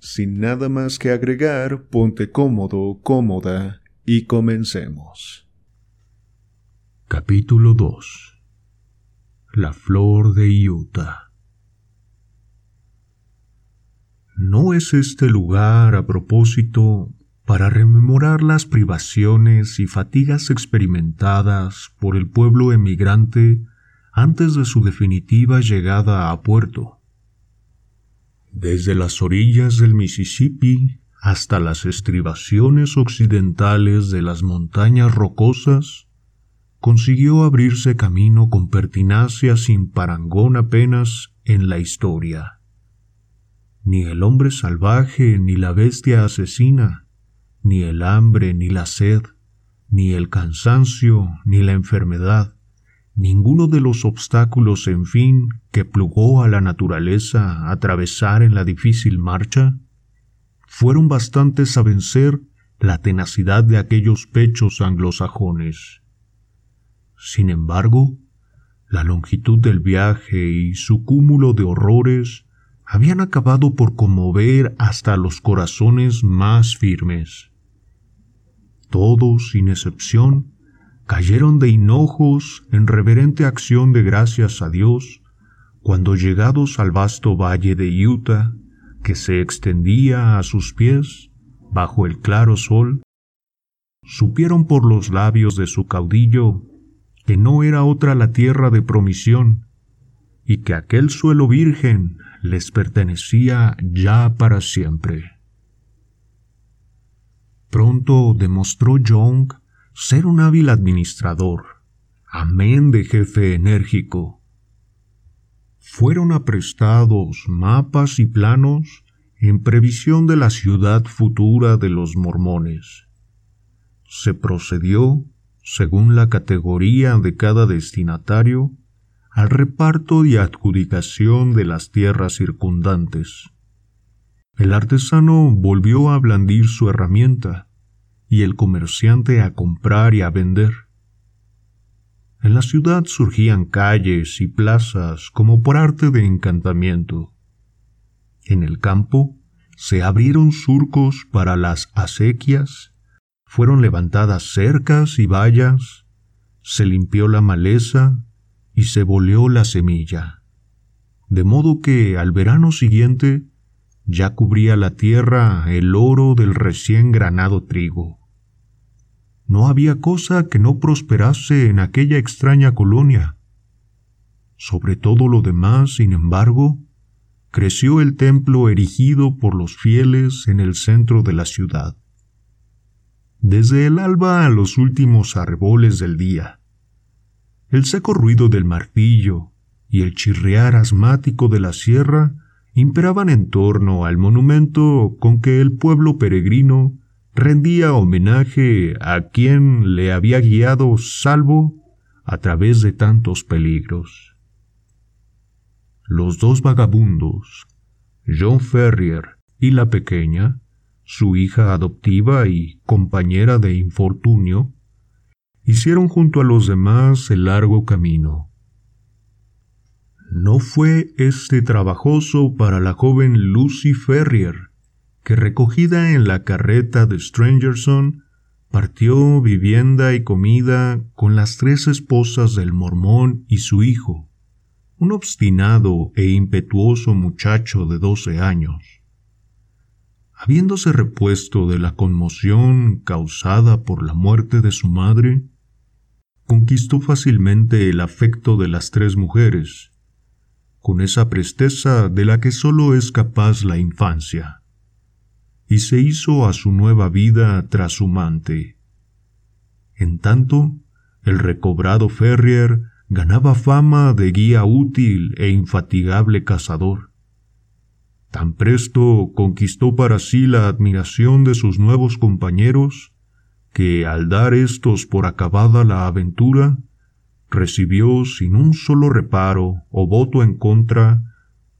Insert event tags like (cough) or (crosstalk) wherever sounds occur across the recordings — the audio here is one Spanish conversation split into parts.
Sin nada más que agregar, ponte cómodo, cómoda y comencemos. Capítulo 2 La flor de Utah ¿No es este lugar a propósito para rememorar las privaciones y fatigas experimentadas por el pueblo emigrante antes de su definitiva llegada a puerto? Desde las orillas del Mississippi hasta las estribaciones occidentales de las montañas rocosas, consiguió abrirse camino con pertinacia sin parangón apenas en la historia. Ni el hombre salvaje, ni la bestia asesina, ni el hambre, ni la sed, ni el cansancio, ni la enfermedad, ninguno de los obstáculos, en fin, que plugó a la naturaleza atravesar en la difícil marcha, fueron bastantes a vencer la tenacidad de aquellos pechos anglosajones. Sin embargo, la longitud del viaje y su cúmulo de horrores habían acabado por conmover hasta los corazones más firmes. Todos, sin excepción, cayeron de hinojos en reverente acción de gracias a Dios cuando llegados al vasto valle de Utah, que se extendía a sus pies bajo el claro sol, supieron por los labios de su caudillo que no era otra la tierra de promisión, y que aquel suelo virgen les pertenecía ya para siempre. Pronto demostró Young ser un hábil administrador, amén de jefe enérgico. Fueron aprestados mapas y planos en previsión de la ciudad futura de los mormones. Se procedió según la categoría de cada destinatario, al reparto y adjudicación de las tierras circundantes. El artesano volvió a blandir su herramienta y el comerciante a comprar y a vender. En la ciudad surgían calles y plazas como por arte de encantamiento. En el campo se abrieron surcos para las acequias fueron levantadas cercas y vallas, se limpió la maleza y se boleó la semilla, de modo que al verano siguiente ya cubría la tierra el oro del recién granado trigo. No había cosa que no prosperase en aquella extraña colonia. Sobre todo lo demás, sin embargo, creció el templo erigido por los fieles en el centro de la ciudad desde el alba a los últimos arreboles del día. El seco ruido del martillo y el chirriar asmático de la sierra imperaban en torno al monumento con que el pueblo peregrino rendía homenaje a quien le había guiado salvo a través de tantos peligros. Los dos vagabundos, John Ferrier y la pequeña, su hija adoptiva y compañera de infortunio, hicieron junto a los demás el largo camino. No fue este trabajoso para la joven Lucy Ferrier, que recogida en la carreta de Strangerson, partió vivienda y comida con las tres esposas del mormón y su hijo, un obstinado e impetuoso muchacho de doce años. Habiéndose repuesto de la conmoción causada por la muerte de su madre, conquistó fácilmente el afecto de las tres mujeres, con esa presteza de la que sólo es capaz la infancia, y se hizo a su nueva vida trashumante. En tanto, el recobrado Ferrier ganaba fama de guía útil e infatigable cazador Tan presto conquistó para sí la admiración de sus nuevos compañeros, que al dar estos por acabada la aventura, recibió sin un solo reparo o voto en contra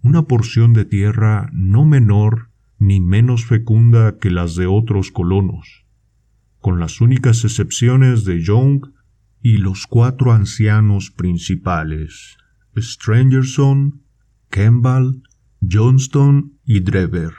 una porción de tierra no menor ni menos fecunda que las de otros colonos, con las únicas excepciones de Young y los cuatro ancianos principales, Strangerson, Kemble, Johnston y Drever.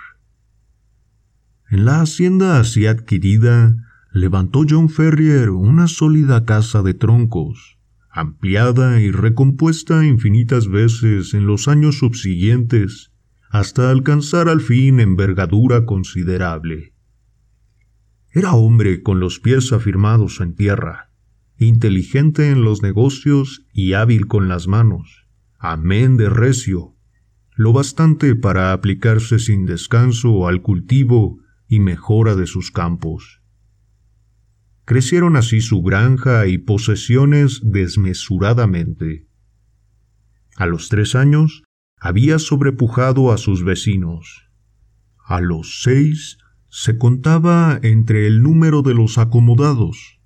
En la hacienda así adquirida, levantó John Ferrier una sólida casa de troncos, ampliada y recompuesta infinitas veces en los años subsiguientes, hasta alcanzar al fin envergadura considerable. Era hombre con los pies afirmados en tierra, inteligente en los negocios y hábil con las manos, amén de recio, lo bastante para aplicarse sin descanso al cultivo y mejora de sus campos. Crecieron así su granja y posesiones desmesuradamente. A los tres años había sobrepujado a sus vecinos. A los seis se contaba entre el número de los acomodados,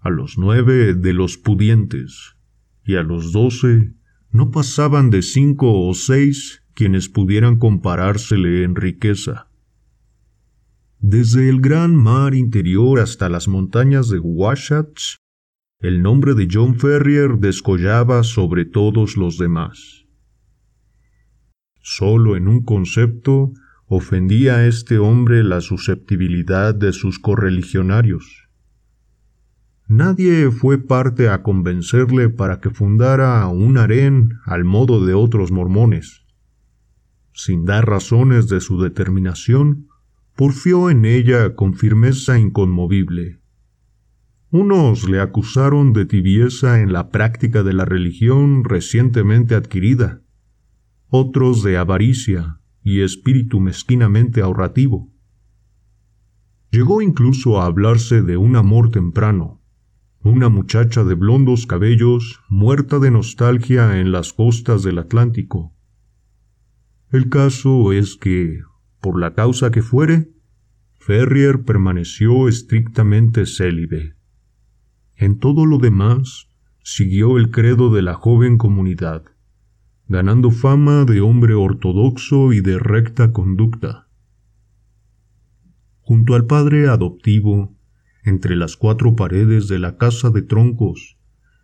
a los nueve de los pudientes, y a los doce no pasaban de cinco o seis quienes pudieran comparársele en riqueza. Desde el gran mar interior hasta las montañas de Wasatch, el nombre de John Ferrier descollaba sobre todos los demás. Solo en un concepto ofendía a este hombre la susceptibilidad de sus correligionarios. Nadie fue parte a convencerle para que fundara un harén al modo de otros mormones. Sin dar razones de su determinación, porfió en ella con firmeza inconmovible. Unos le acusaron de tibieza en la práctica de la religión recientemente adquirida, otros de avaricia y espíritu mezquinamente ahorrativo. Llegó incluso a hablarse de un amor temprano, una muchacha de blondos cabellos muerta de nostalgia en las costas del Atlántico. El caso es que, por la causa que fuere, Ferrier permaneció estrictamente célibe. En todo lo demás, siguió el credo de la joven comunidad, ganando fama de hombre ortodoxo y de recta conducta. Junto al padre adoptivo, entre las cuatro paredes de la casa de troncos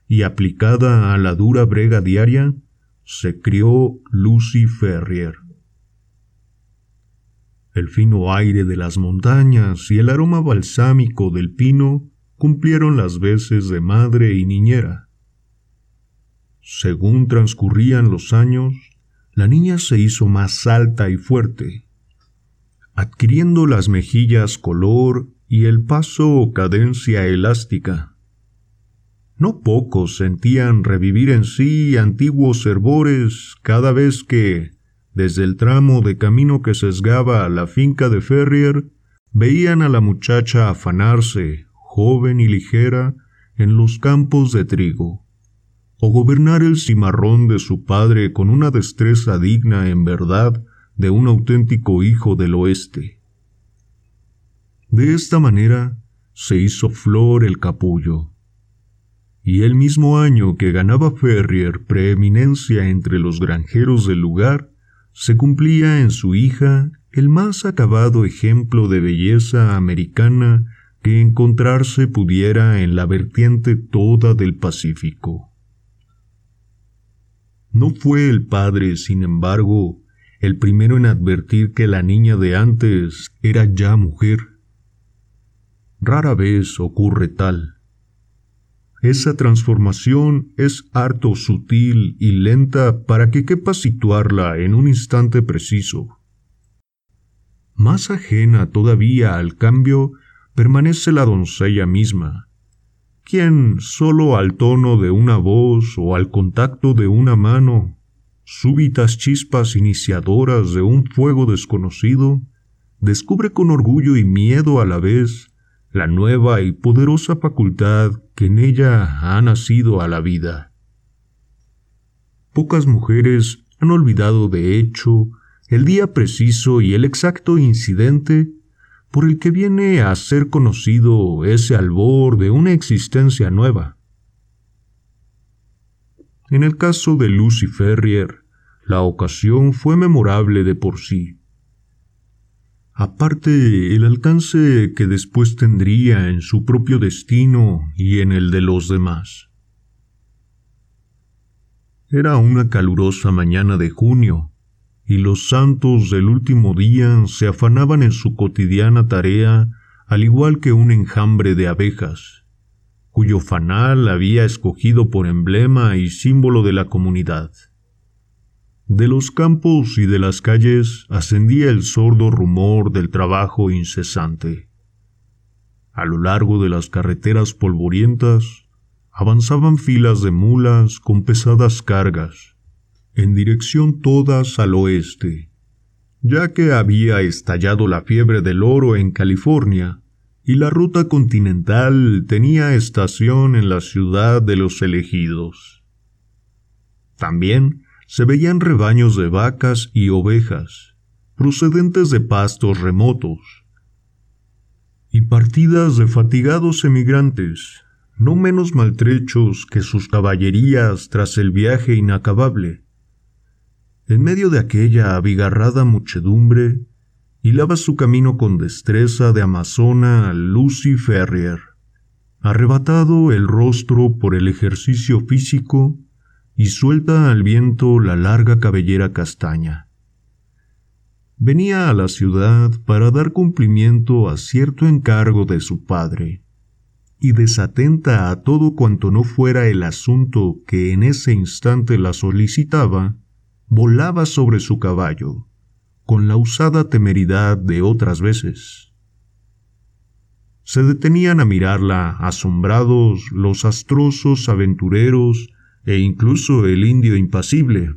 y aplicada a la dura brega diaria, se crió Lucy Ferrier. El fino aire de las montañas y el aroma balsámico del pino cumplieron las veces de madre y niñera. Según transcurrían los años, la niña se hizo más alta y fuerte, adquiriendo las mejillas color y el paso o cadencia elástica. No pocos sentían revivir en sí antiguos hervores cada vez que, desde el tramo de camino que sesgaba a la finca de Ferrier, veían a la muchacha afanarse, joven y ligera, en los campos de trigo, o gobernar el cimarrón de su padre con una destreza digna en verdad de un auténtico hijo del oeste. De esta manera se hizo flor el capullo. Y el mismo año que ganaba Ferrier preeminencia entre los granjeros del lugar, se cumplía en su hija el más acabado ejemplo de belleza americana que encontrarse pudiera en la vertiente toda del Pacífico. No fue el padre, sin embargo, el primero en advertir que la niña de antes era ya mujer Rara vez ocurre tal. Esa transformación es harto sutil y lenta para que quepa situarla en un instante preciso. Más ajena todavía al cambio permanece la doncella misma, quien solo al tono de una voz o al contacto de una mano, súbitas chispas iniciadoras de un fuego desconocido, descubre con orgullo y miedo a la vez la nueva y poderosa facultad que en ella ha nacido a la vida. Pocas mujeres han olvidado de hecho el día preciso y el exacto incidente por el que viene a ser conocido ese albor de una existencia nueva. En el caso de Lucy Ferrier, la ocasión fue memorable de por sí. Aparte, el alcance que después tendría en su propio destino y en el de los demás. Era una calurosa mañana de junio, y los santos del último día se afanaban en su cotidiana tarea al igual que un enjambre de abejas, cuyo fanal había escogido por emblema y símbolo de la comunidad. De los campos y de las calles ascendía el sordo rumor del trabajo incesante. A lo largo de las carreteras polvorientas avanzaban filas de mulas con pesadas cargas, en dirección todas al oeste, ya que había estallado la fiebre del oro en California y la ruta continental tenía estación en la ciudad de los elegidos. También se veían rebaños de vacas y ovejas, procedentes de pastos remotos, y partidas de fatigados emigrantes, no menos maltrechos que sus caballerías tras el viaje inacabable, en medio de aquella abigarrada muchedumbre, hilaba su camino con destreza de amazona Lucy Ferrier, arrebatado el rostro por el ejercicio físico y suelta al viento la larga cabellera castaña. Venía a la ciudad para dar cumplimiento a cierto encargo de su padre, y desatenta a todo cuanto no fuera el asunto que en ese instante la solicitaba, volaba sobre su caballo, con la usada temeridad de otras veces. Se detenían a mirarla asombrados los astrosos aventureros e incluso el indio impasible,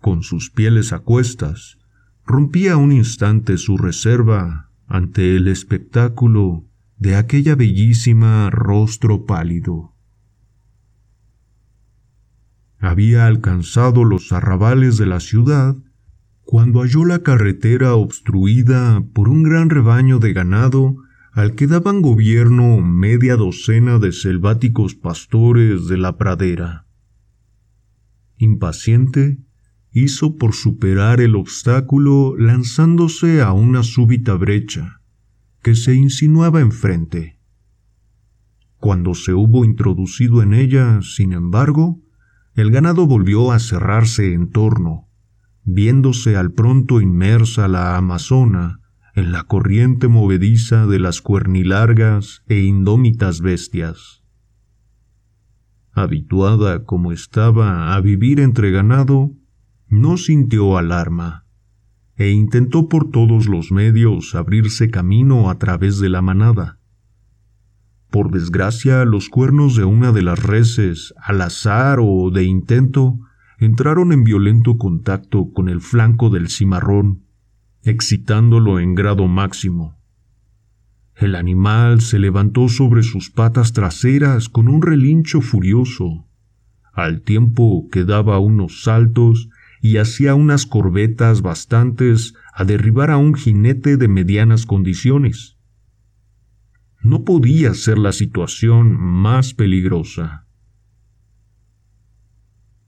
con sus pieles a cuestas, rompía un instante su reserva ante el espectáculo de aquella bellísima rostro pálido había alcanzado los arrabales de la ciudad cuando halló la carretera obstruida por un gran rebaño de ganado al que daban gobierno media docena de selváticos pastores de la pradera. Impaciente, hizo por superar el obstáculo lanzándose a una súbita brecha que se insinuaba enfrente. Cuando se hubo introducido en ella, sin embargo, el ganado volvió a cerrarse en torno, viéndose al pronto inmersa la Amazona en la corriente movediza de las cuernilargas e indómitas bestias. Habituada como estaba a vivir entre ganado, no sintió alarma, e intentó por todos los medios abrirse camino a través de la manada. Por desgracia, los cuernos de una de las reses, al azar o de intento, entraron en violento contacto con el flanco del cimarrón, excitándolo en grado máximo. El animal se levantó sobre sus patas traseras con un relincho furioso, al tiempo que daba unos saltos y hacía unas corbetas bastantes a derribar a un jinete de medianas condiciones. No podía ser la situación más peligrosa.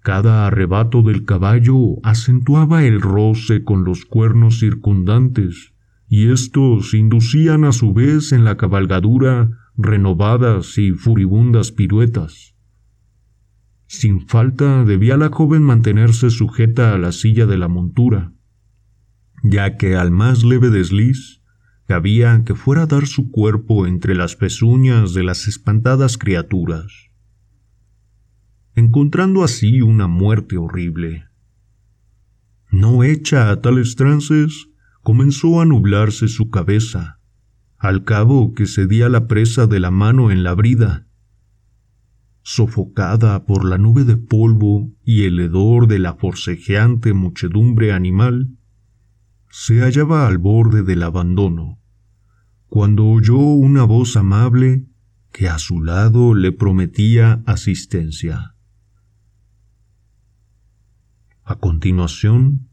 Cada arrebato del caballo acentuaba el roce con los cuernos circundantes, y estos inducían a su vez en la cabalgadura renovadas y furibundas piruetas. Sin falta debía la joven mantenerse sujeta a la silla de la montura, ya que al más leve desliz Cabía que fuera a dar su cuerpo entre las pezuñas de las espantadas criaturas, encontrando así una muerte horrible. No hecha a tales trances, comenzó a nublarse su cabeza, al cabo que cedía la presa de la mano en la brida. Sofocada por la nube de polvo y el hedor de la forcejeante muchedumbre animal, se hallaba al borde del abandono cuando oyó una voz amable que a su lado le prometía asistencia. A continuación,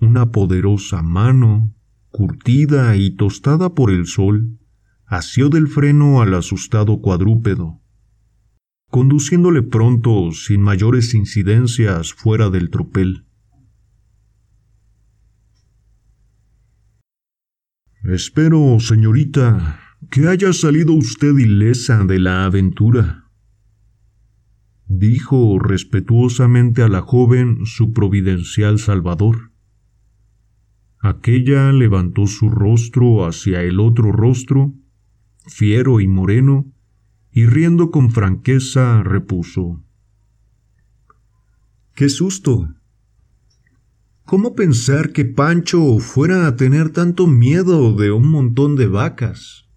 una poderosa mano, curtida y tostada por el sol, asió del freno al asustado cuadrúpedo, conduciéndole pronto sin mayores incidencias fuera del tropel. Espero, señorita, que haya salido usted ilesa de la aventura, dijo respetuosamente a la joven su providencial salvador. Aquella levantó su rostro hacia el otro rostro, fiero y moreno, y riendo con franqueza repuso. ¡Qué susto! ¿Cómo pensar que Pancho fuera a tener tanto miedo de un montón de vacas?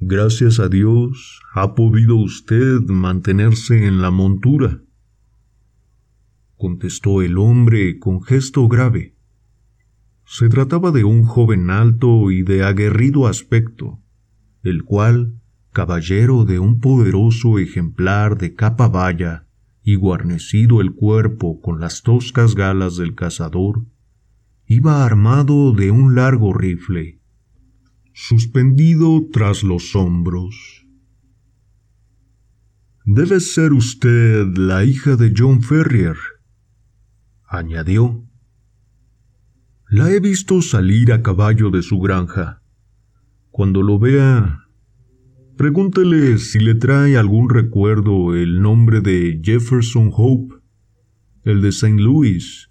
Gracias a Dios ha podido usted mantenerse en la montura, contestó el hombre con gesto grave. Se trataba de un joven alto y de aguerrido aspecto, el cual, caballero de un poderoso ejemplar de capa valla, y guarnecido el cuerpo con las toscas galas del cazador, iba armado de un largo rifle, suspendido tras los hombros. Debe ser usted la hija de John Ferrier, añadió. La he visto salir a caballo de su granja. Cuando lo vea, Pregúntele si le trae algún recuerdo el nombre de Jefferson Hope, el de St. Louis.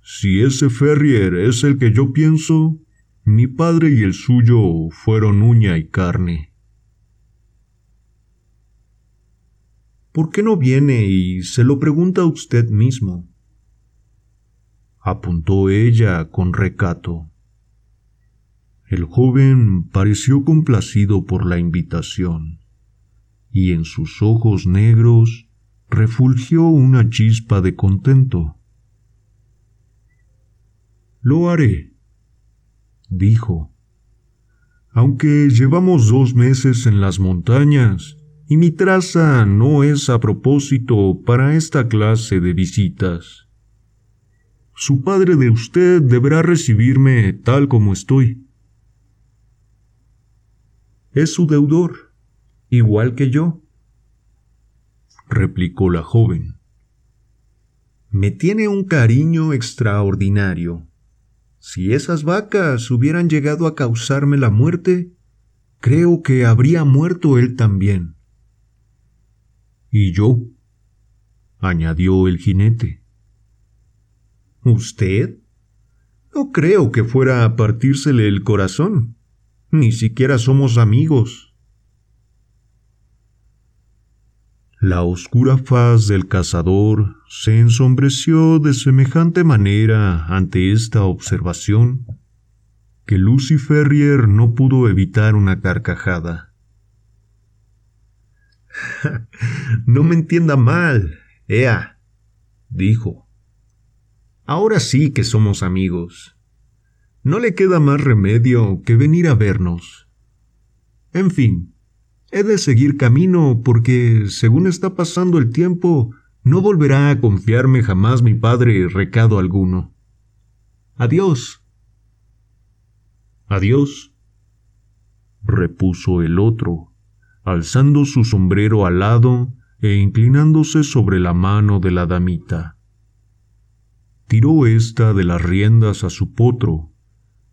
Si ese Ferrier es el que yo pienso, mi padre y el suyo fueron uña y carne. ¿Por qué no viene y se lo pregunta usted mismo? apuntó ella con recato. El joven pareció complacido por la invitación, y en sus ojos negros refulgió una chispa de contento. Lo haré, dijo. Aunque llevamos dos meses en las montañas, y mi traza no es a propósito para esta clase de visitas. Su padre de usted deberá recibirme tal como estoy es su deudor, igual que yo, replicó la joven. Me tiene un cariño extraordinario. Si esas vacas hubieran llegado a causarme la muerte, creo que habría muerto él también. Y yo, añadió el jinete. ¿Usted? No creo que fuera a partírsele el corazón. Ni siquiera somos amigos. La oscura faz del cazador se ensombreció de semejante manera ante esta observación que Lucy Ferrier no pudo evitar una carcajada. (laughs) no me entienda mal, Ea, dijo. Ahora sí que somos amigos. No le queda más remedio que venir a vernos. En fin, he de seguir camino porque, según está pasando el tiempo, no volverá a confiarme jamás mi padre recado alguno. Adiós. Adiós, repuso el otro, alzando su sombrero al lado e inclinándose sobre la mano de la damita. Tiró ésta de las riendas a su potro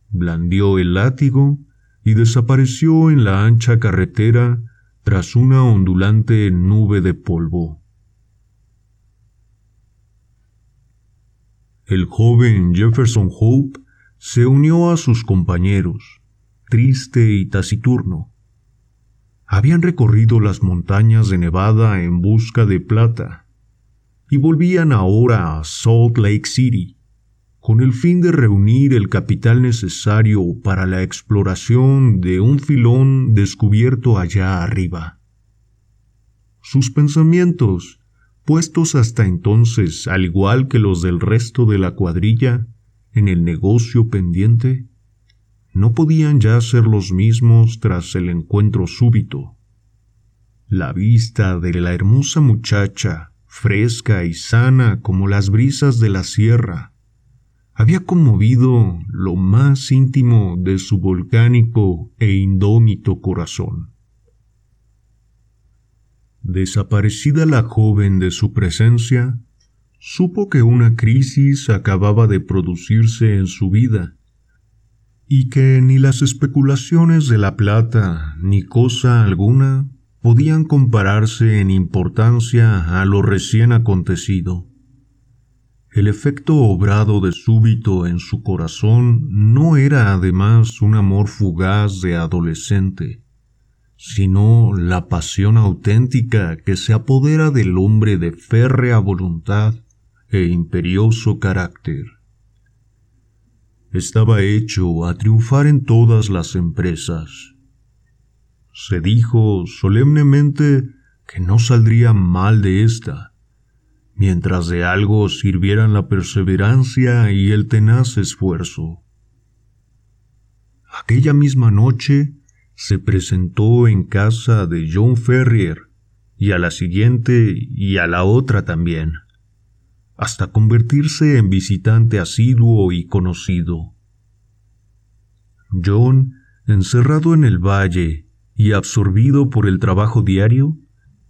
blandió el látigo y desapareció en la ancha carretera tras una ondulante nube de polvo. El joven Jefferson Hope se unió a sus compañeros, triste y taciturno. Habían recorrido las montañas de Nevada en busca de plata y volvían ahora a Salt Lake City con el fin de reunir el capital necesario para la exploración de un filón descubierto allá arriba. Sus pensamientos, puestos hasta entonces, al igual que los del resto de la cuadrilla, en el negocio pendiente, no podían ya ser los mismos tras el encuentro súbito. La vista de la hermosa muchacha fresca y sana como las brisas de la sierra, había conmovido lo más íntimo de su volcánico e indómito corazón. Desaparecida la joven de su presencia, supo que una crisis acababa de producirse en su vida y que ni las especulaciones de la plata ni cosa alguna podían compararse en importancia a lo recién acontecido. El efecto obrado de súbito en su corazón no era además un amor fugaz de adolescente, sino la pasión auténtica que se apodera del hombre de férrea voluntad e imperioso carácter. Estaba hecho a triunfar en todas las empresas. Se dijo solemnemente que no saldría mal de ésta, mientras de algo sirvieran la perseverancia y el tenaz esfuerzo. Aquella misma noche se presentó en casa de John Ferrier, y a la siguiente y a la otra también, hasta convertirse en visitante asiduo y conocido. John, encerrado en el valle y absorbido por el trabajo diario,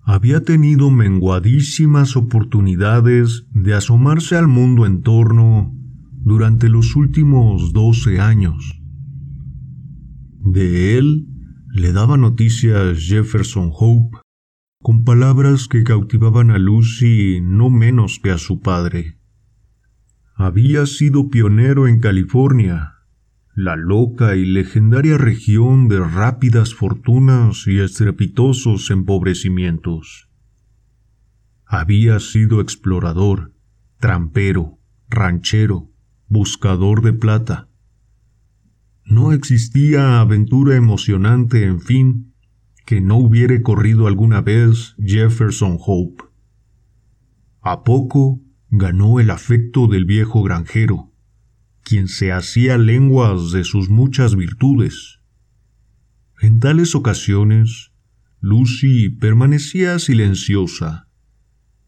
había tenido menguadísimas oportunidades de asomarse al mundo en torno durante los últimos doce años. De él le daba noticias Jefferson Hope, con palabras que cautivaban a Lucy no menos que a su padre. Había sido pionero en California, la loca y legendaria región de rápidas fortunas y estrepitosos empobrecimientos. Había sido explorador, trampero, ranchero, buscador de plata, no existía aventura emocionante, en fin, que no hubiere corrido alguna vez Jefferson Hope. A poco ganó el afecto del viejo granjero, quien se hacía lenguas de sus muchas virtudes. En tales ocasiones, Lucy permanecía silenciosa,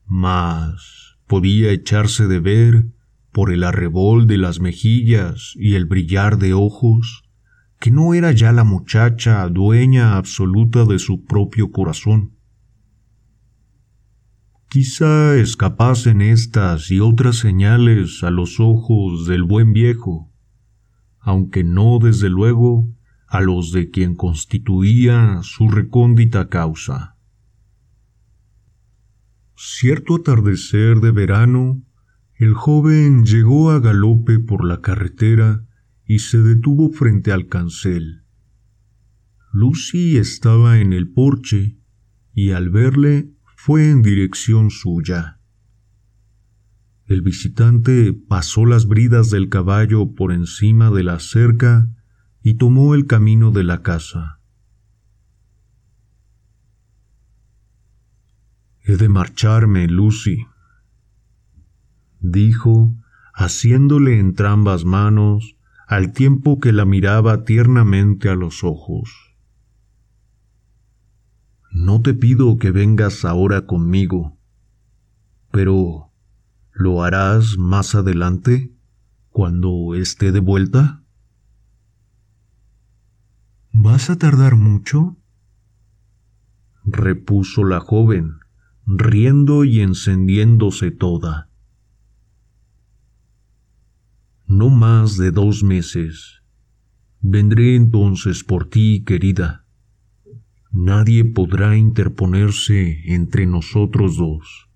mas podía echarse de ver por el arrebol de las mejillas y el brillar de ojos, que no era ya la muchacha dueña absoluta de su propio corazón. Quizá escapasen estas y otras señales a los ojos del buen viejo, aunque no desde luego a los de quien constituía su recóndita causa. Cierto atardecer de verano el joven llegó a galope por la carretera y se detuvo frente al cancel. Lucy estaba en el porche y al verle fue en dirección suya. El visitante pasó las bridas del caballo por encima de la cerca y tomó el camino de la casa. He de marcharme, Lucy, dijo, haciéndole entrambas manos, al tiempo que la miraba tiernamente a los ojos. No te pido que vengas ahora conmigo, pero ¿lo harás más adelante, cuando esté de vuelta? ¿Vas a tardar mucho? repuso la joven, riendo y encendiéndose toda. no más de dos meses. Vendré entonces por ti, querida. Nadie podrá interponerse entre nosotros dos.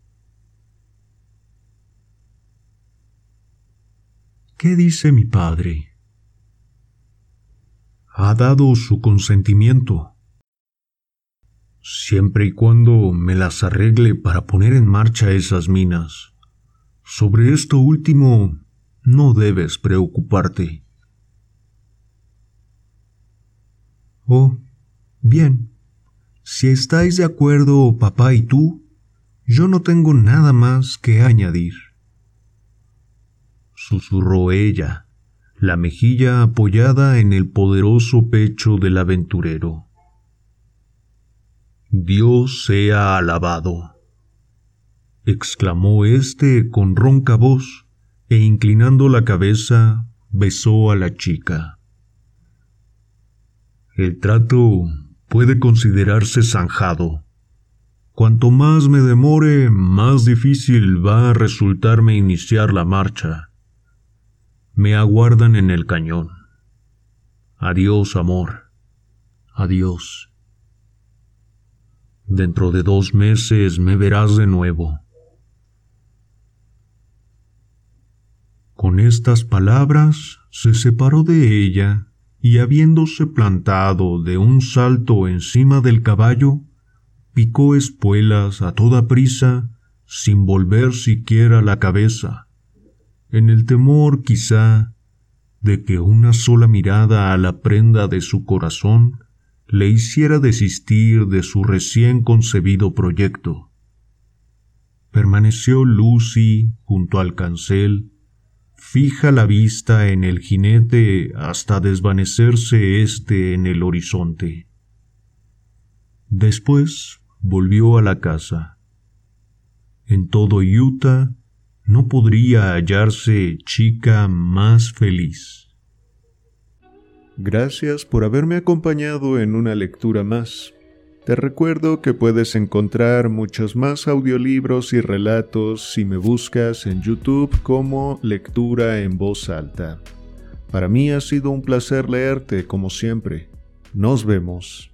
¿Qué dice mi padre? Ha dado su consentimiento. Siempre y cuando me las arregle para poner en marcha esas minas. Sobre esto último no debes preocuparte. Oh, bien. Si estáis de acuerdo, papá y tú, yo no tengo nada más que añadir. Susurró ella, la mejilla apoyada en el poderoso pecho del aventurero. Dios sea alabado. exclamó éste con ronca voz, e inclinando la cabeza, besó a la chica. El trato puede considerarse zanjado. Cuanto más me demore, más difícil va a resultarme iniciar la marcha. Me aguardan en el cañón. Adiós, amor. Adiós. Dentro de dos meses me verás de nuevo. Con estas palabras se separó de ella y habiéndose plantado de un salto encima del caballo, picó espuelas a toda prisa, sin volver siquiera la cabeza, en el temor quizá de que una sola mirada a la prenda de su corazón le hiciera desistir de su recién concebido proyecto. Permaneció Lucy junto al cancel, fija la vista en el jinete hasta desvanecerse éste en el horizonte. Después volvió a la casa. En todo Utah no podría hallarse chica más feliz. Gracias por haberme acompañado en una lectura más. Te recuerdo que puedes encontrar muchos más audiolibros y relatos si me buscas en YouTube como Lectura en Voz Alta. Para mí ha sido un placer leerte como siempre. Nos vemos.